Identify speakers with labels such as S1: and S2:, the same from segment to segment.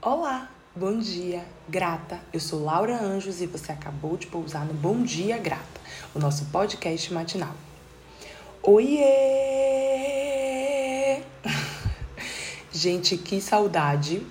S1: Olá, bom dia, grata. Eu sou Laura Anjos e você acabou de pousar no Bom Dia Grata, o nosso podcast matinal. Oiê! Gente, que saudade.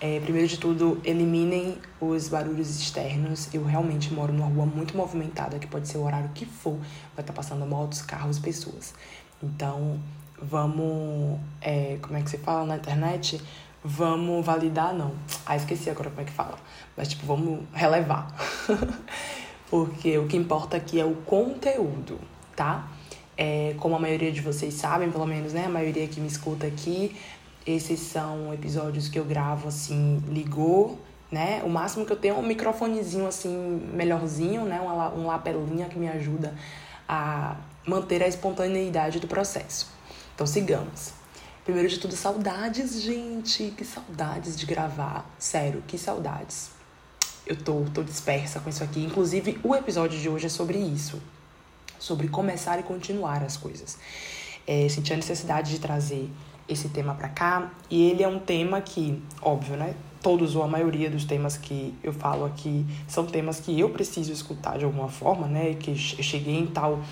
S1: É, primeiro de tudo, eliminem os barulhos externos. Eu realmente moro numa rua muito movimentada, que pode ser o horário que for, vai estar passando motos, carros, pessoas. Então, vamos. É, como é que se fala na internet? Vamos validar, não. Ah, esqueci agora como é que fala. Mas, tipo, vamos relevar. Porque o que importa aqui é o conteúdo, tá? É, como a maioria de vocês sabem, pelo menos, né? A maioria que me escuta aqui, esses são episódios que eu gravo assim, ligou, né? O máximo que eu tenho é um microfonezinho assim, melhorzinho, né? Uma, um lapelinha que me ajuda a manter a espontaneidade do processo. Então sigamos. Primeiro de tudo, saudades, gente. Que saudades de gravar. Sério, que saudades. Eu tô, tô dispersa com isso aqui. Inclusive, o episódio de hoje é sobre isso. Sobre começar e continuar as coisas. É, senti a necessidade de trazer esse tema para cá. E ele é um tema que, óbvio, né? Todos ou a maioria dos temas que eu falo aqui são temas que eu preciso escutar de alguma forma, né? Que eu cheguei em tal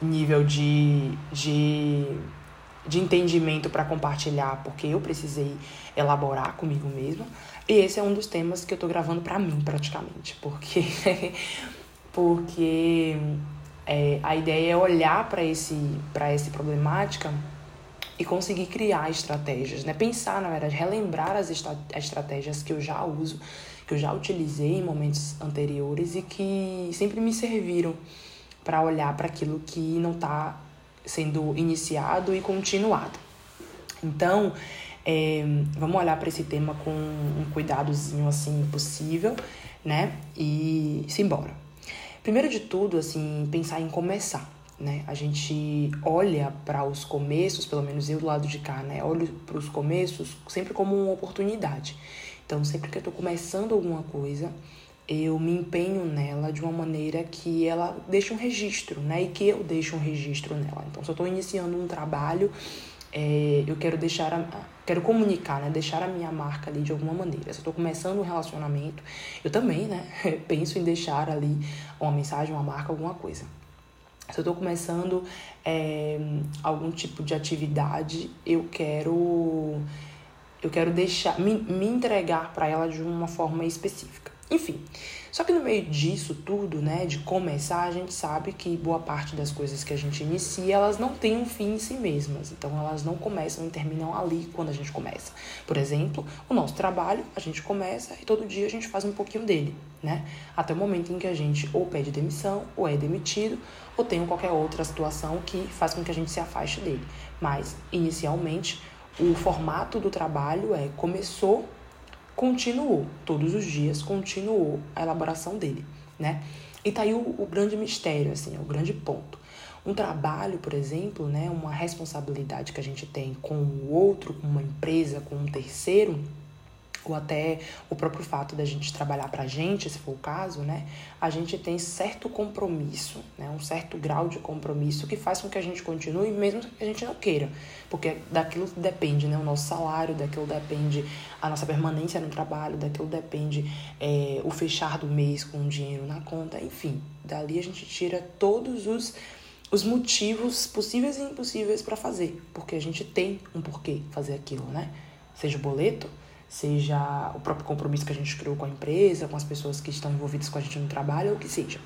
S1: nível de, de, de entendimento para compartilhar, porque eu precisei elaborar comigo mesma. E esse é um dos temas que eu tô gravando para mim, praticamente, porque porque é, a ideia é olhar para esse para essa problemática e conseguir criar estratégias, né? Pensar, na verdade, relembrar as, as estratégias que eu já uso, que eu já utilizei em momentos anteriores e que sempre me serviram para olhar para aquilo que não está sendo iniciado e continuado. Então, é, vamos olhar para esse tema com um cuidadozinho assim possível, né? E simbora. Primeiro de tudo, assim, pensar em começar, né? A gente olha para os começos, pelo menos eu do lado de cá, né? Olho para os começos sempre como uma oportunidade. Então, sempre que eu estou começando alguma coisa, eu me empenho nela de uma maneira que ela deixe um registro, né? E que eu deixe um registro nela. Então, se eu estou iniciando um trabalho, é, eu quero deixar, a, quero comunicar, né? Deixar a minha marca ali de alguma maneira. Se eu estou começando um relacionamento, eu também, né? Penso em deixar ali uma mensagem, uma marca, alguma coisa. Se eu estou começando é, algum tipo de atividade, eu quero eu quero deixar me, me entregar para ela de uma forma específica. Enfim, só que no meio disso tudo, né, de começar, a gente sabe que boa parte das coisas que a gente inicia, elas não têm um fim em si mesmas. Então, elas não começam e terminam ali quando a gente começa. Por exemplo, o nosso trabalho, a gente começa e todo dia a gente faz um pouquinho dele, né? Até o momento em que a gente ou pede demissão, ou é demitido, ou tem qualquer outra situação que faz com que a gente se afaste dele. Mas, inicialmente, o formato do trabalho é começou continuou, todos os dias continuou a elaboração dele, né? E tá aí o, o grande mistério, assim, é o grande ponto. Um trabalho, por exemplo, né, uma responsabilidade que a gente tem com o outro, com uma empresa, com um terceiro, ou até o próprio fato da gente trabalhar para a gente, se for o caso, né, a gente tem certo compromisso, né, um certo grau de compromisso que faz com que a gente continue, mesmo que a gente não queira, porque daquilo depende, né, o nosso salário, daquilo depende a nossa permanência no trabalho, daquilo depende é, o fechar do mês com o dinheiro na conta, enfim, dali a gente tira todos os os motivos possíveis e impossíveis para fazer, porque a gente tem um porquê fazer aquilo, né? Seja o boleto, seja o próprio compromisso que a gente criou com a empresa, com as pessoas que estão envolvidas com a gente no trabalho, ou o que seja.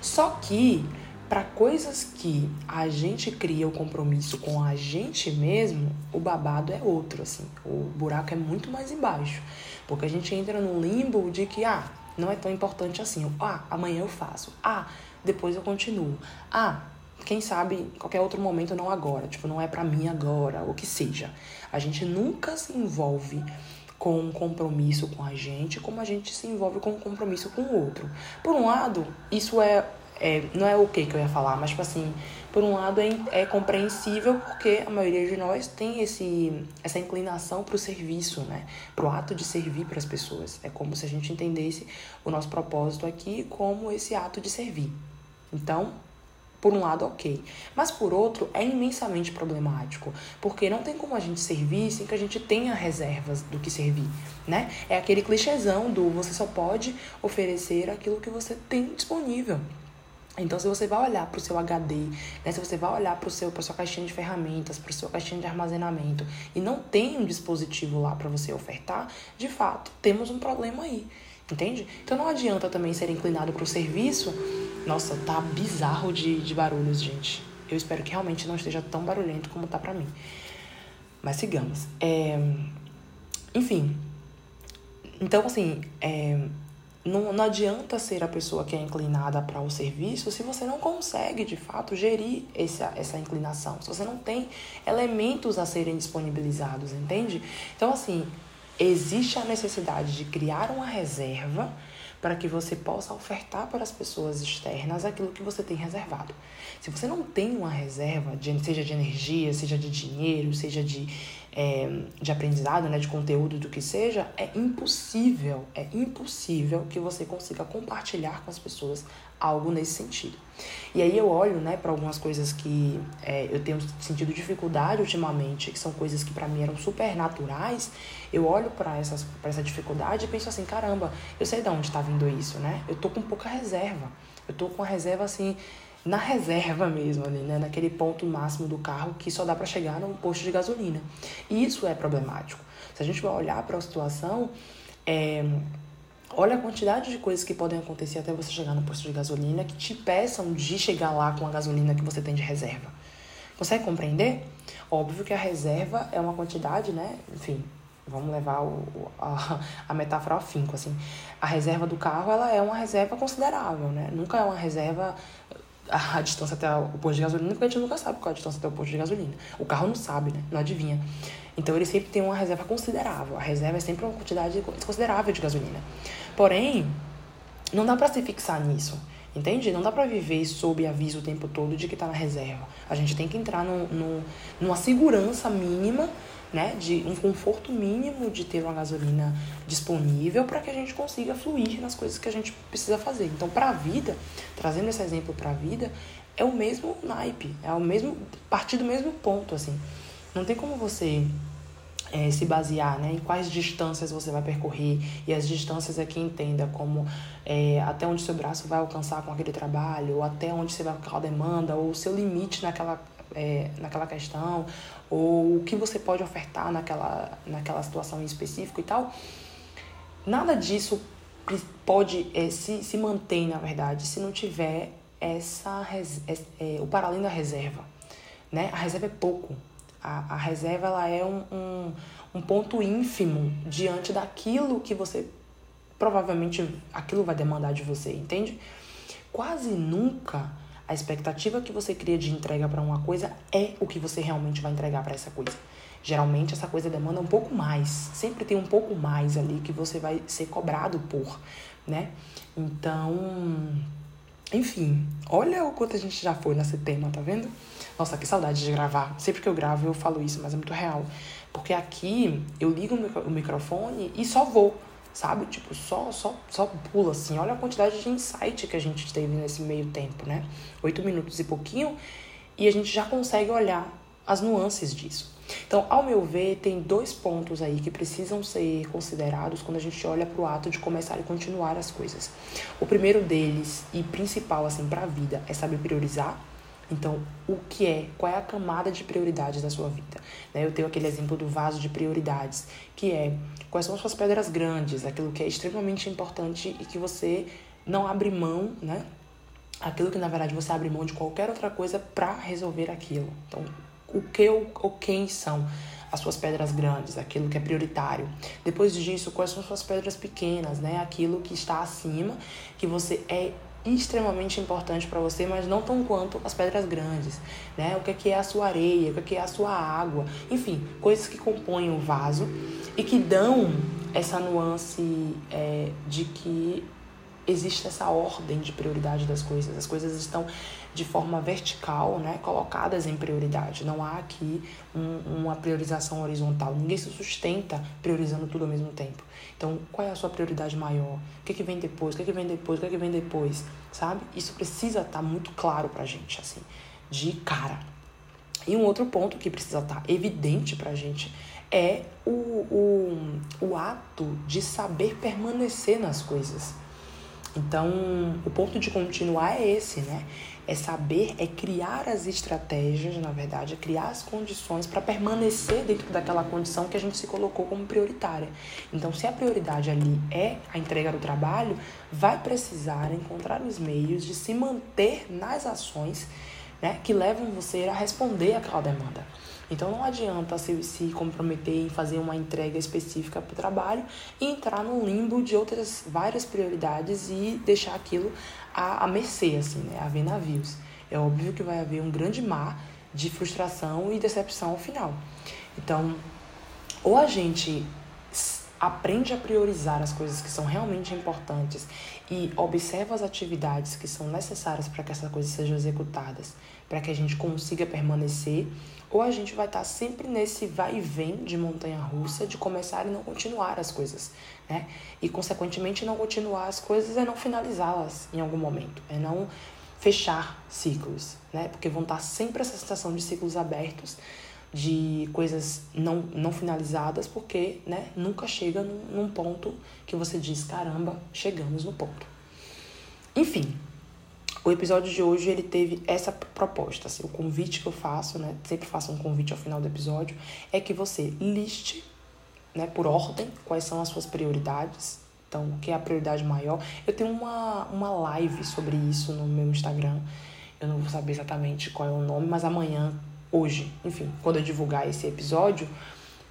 S1: Só que para coisas que a gente cria o compromisso com a gente mesmo, o babado é outro, assim. O buraco é muito mais embaixo. Porque a gente entra no limbo de que, ah, não é tão importante assim. Ah, amanhã eu faço. Ah, depois eu continuo. Ah, quem sabe qualquer outro momento, não agora. Tipo, não é para mim agora, o que seja. A gente nunca se envolve com um compromisso com a gente como a gente se envolve com um compromisso com o outro. Por um lado, isso é, é não é o que que eu ia falar, mas tipo assim, por um lado é, é compreensível porque a maioria de nós tem esse, essa inclinação para o serviço, né? Para o ato de servir para as pessoas. É como se a gente entendesse o nosso propósito aqui como esse ato de servir. Então, Por um lado, ok. Mas por outro, é imensamente problemático. Porque não tem como a gente servir sem que a gente tenha reservas do que servir, né? É aquele clichêzão do você só pode oferecer aquilo que você tem disponível. Então, se você vai olhar para o seu HD, né, se você vai olhar para a sua caixinha de ferramentas, para a sua caixinha de armazenamento e não tem um dispositivo lá para você ofertar, de fato, temos um problema aí. Entende? Então não adianta também ser inclinado para o serviço. Nossa, tá bizarro de, de barulhos, gente. Eu espero que realmente não esteja tão barulhento como tá para mim. Mas sigamos. É... Enfim. Então, assim, é... não, não adianta ser a pessoa que é inclinada para o serviço se você não consegue, de fato, gerir essa, essa inclinação. Se você não tem elementos a serem disponibilizados, entende? Então, assim, existe a necessidade de criar uma reserva para que você possa ofertar para as pessoas externas aquilo que você tem reservado. Se você não tem uma reserva, seja de energia, seja de dinheiro, seja de, é, de aprendizado, né, de conteúdo, do que seja, é impossível, é impossível que você consiga compartilhar com as pessoas algo nesse sentido. E aí eu olho, né, para algumas coisas que é, eu tenho sentido dificuldade ultimamente, que são coisas que para mim eram super naturais. Eu olho para essas para essa dificuldade e penso assim, caramba, eu sei de onde está vindo isso, né? Eu tô com pouca reserva. Eu tô com a reserva assim na reserva mesmo ali, né, naquele ponto máximo do carro que só dá para chegar num posto de gasolina. E isso é problemático. Se a gente vai olhar para a situação, é, Olha a quantidade de coisas que podem acontecer até você chegar no posto de gasolina que te peçam de chegar lá com a gasolina que você tem de reserva. Consegue compreender? Óbvio que a reserva é uma quantidade, né? Enfim, vamos levar o, a, a metáfora ao finco, assim. A reserva do carro, ela é uma reserva considerável, né? Nunca é uma reserva a, distância até o posto de gasolina, porque a gente nunca sabe qual é a distância até o posto de gasolina. O carro não sabe, né? Não adivinha. Então ele sempre tem uma reserva considerável. A reserva é sempre uma quantidade considerável de gasolina. Porém, não dá para se fixar nisso. Entende? Não dá para viver sob aviso o tempo todo de que tá na reserva. A gente tem que entrar no, no, numa segurança mínima, né? De um conforto mínimo de ter uma gasolina disponível para que a gente consiga fluir nas coisas que a gente precisa fazer. Então, para a vida, trazendo esse exemplo para a vida, é o mesmo naipe, é o mesmo partir do mesmo ponto, assim. Não tem como você é, se basear né, em quais distâncias você vai percorrer e as distâncias aqui entenda como é, até onde seu braço vai alcançar com aquele trabalho, ou até onde você vai colocar a demanda, ou o seu limite naquela, é, naquela questão, ou o que você pode ofertar naquela, naquela situação em específico e tal. Nada disso pode é, se, se manter, na verdade, se não tiver essa é, o para além da reserva. Né? A reserva é pouco. A, a reserva ela é um, um, um ponto ínfimo diante daquilo que você provavelmente aquilo vai demandar de você, entende? Quase nunca a expectativa que você cria de entrega para uma coisa é o que você realmente vai entregar para essa coisa. Geralmente essa coisa demanda um pouco mais, sempre tem um pouco mais ali que você vai ser cobrado por, né? Então, enfim, olha o quanto a gente já foi nesse tema, tá vendo? Nossa, que saudade de gravar. Sempre que eu gravo eu falo isso, mas é muito real. Porque aqui eu ligo o microfone e só vou, sabe? Tipo, só, só, só pula assim. Olha a quantidade de insight que a gente teve nesse meio tempo, né? Oito minutos e pouquinho. E a gente já consegue olhar as nuances disso. Então, ao meu ver, tem dois pontos aí que precisam ser considerados quando a gente olha para o ato de começar e continuar as coisas. O primeiro deles, e principal assim para a vida, é saber priorizar. Então, o que é? Qual é a camada de prioridades da sua vida? Né? Eu tenho aquele exemplo do vaso de prioridades, que é quais são as suas pedras grandes, aquilo que é extremamente importante e que você não abre mão, né? Aquilo que na verdade você abre mão de qualquer outra coisa para resolver aquilo. Então, o que ou, ou quem são as suas pedras grandes, aquilo que é prioritário. Depois disso, quais são as suas pedras pequenas, né? Aquilo que está acima, que você é extremamente importante para você, mas não tão quanto as pedras grandes, né? O que é, que é a sua areia, o que é, que é a sua água, enfim, coisas que compõem o vaso e que dão essa nuance é, de que existe essa ordem de prioridade das coisas. As coisas estão de forma vertical, né, colocadas em prioridade. Não há aqui um, uma priorização horizontal. Ninguém se sustenta priorizando tudo ao mesmo tempo. Então, qual é a sua prioridade maior? O que, é que vem depois? O que, é que vem depois? O que, é que vem depois? Sabe? Isso precisa estar tá muito claro pra gente, assim, de cara. E um outro ponto que precisa estar tá evidente pra gente é o, o, o ato de saber permanecer nas coisas. Então, o ponto de continuar é esse, né? É saber, é criar as estratégias, na verdade, é criar as condições para permanecer dentro daquela condição que a gente se colocou como prioritária. Então, se a prioridade ali é a entrega do trabalho, vai precisar encontrar os meios de se manter nas ações né, que levam você a responder aquela demanda. Então não adianta se, se comprometer em fazer uma entrega específica para o trabalho e entrar no limbo de outras várias prioridades e deixar aquilo à, à mercê, assim, né? A ver navios. É óbvio que vai haver um grande mar de frustração e decepção ao final. Então, ou a gente aprende a priorizar as coisas que são realmente importantes e observa as atividades que são necessárias para que essas coisas sejam executadas, para que a gente consiga permanecer ou a gente vai estar tá sempre nesse vai e vem de montanha russa de começar e não continuar as coisas, né? E consequentemente não continuar as coisas é não finalizá-las em algum momento, é não fechar ciclos, né? Porque vão estar tá sempre essa sensação de ciclos abertos, de coisas não, não finalizadas, porque né, nunca chega num, num ponto que você diz, caramba, chegamos no ponto. Enfim, o episódio de hoje ele teve essa proposta, assim, o convite que eu faço, né? Sempre faço um convite ao final do episódio, é que você liste, né, por ordem, quais são as suas prioridades. Então, o que é a prioridade maior? Eu tenho uma, uma live sobre isso no meu Instagram. Eu não vou saber exatamente qual é o nome, mas amanhã, hoje, enfim, quando eu divulgar esse episódio,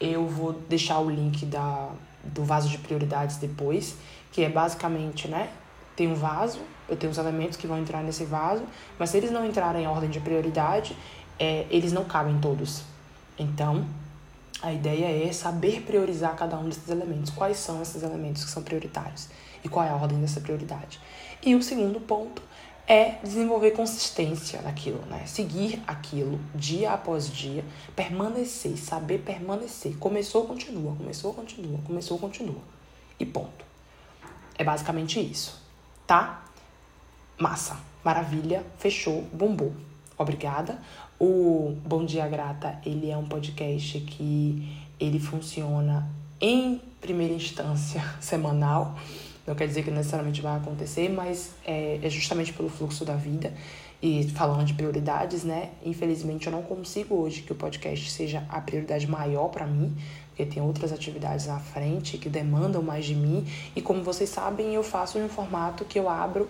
S1: eu vou deixar o link da, do vaso de prioridades depois, que é basicamente, né? Tem um vaso, eu tenho os elementos que vão entrar nesse vaso, mas se eles não entrarem em ordem de prioridade, é, eles não cabem todos. Então, a ideia é saber priorizar cada um desses elementos. Quais são esses elementos que são prioritários? E qual é a ordem dessa prioridade? E o segundo ponto é desenvolver consistência naquilo, né? Seguir aquilo dia após dia, permanecer, saber permanecer. Começou, continua, começou, continua, começou, continua. E ponto. É basicamente isso, tá? Massa, maravilha, fechou, bombou. Obrigada. O Bom Dia Grata, ele é um podcast que ele funciona em primeira instância semanal. Não quer dizer que necessariamente vai acontecer, mas é, é justamente pelo fluxo da vida e falando de prioridades, né? Infelizmente eu não consigo hoje que o podcast seja a prioridade maior para mim, porque tem outras atividades na frente que demandam mais de mim. E como vocês sabem, eu faço em um formato que eu abro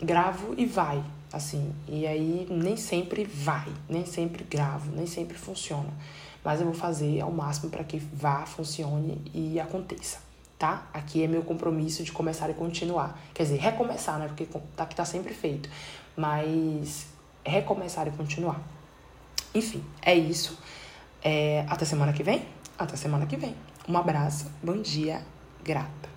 S1: gravo e vai, assim. E aí nem sempre vai, nem sempre gravo, nem sempre funciona. Mas eu vou fazer ao máximo para que vá, funcione e aconteça, tá? Aqui é meu compromisso de começar e continuar. Quer dizer, recomeçar, né? Porque tá que tá sempre feito. Mas recomeçar e continuar. Enfim, é isso. É, até semana que vem? Até semana que vem. Um abraço, bom dia, grata.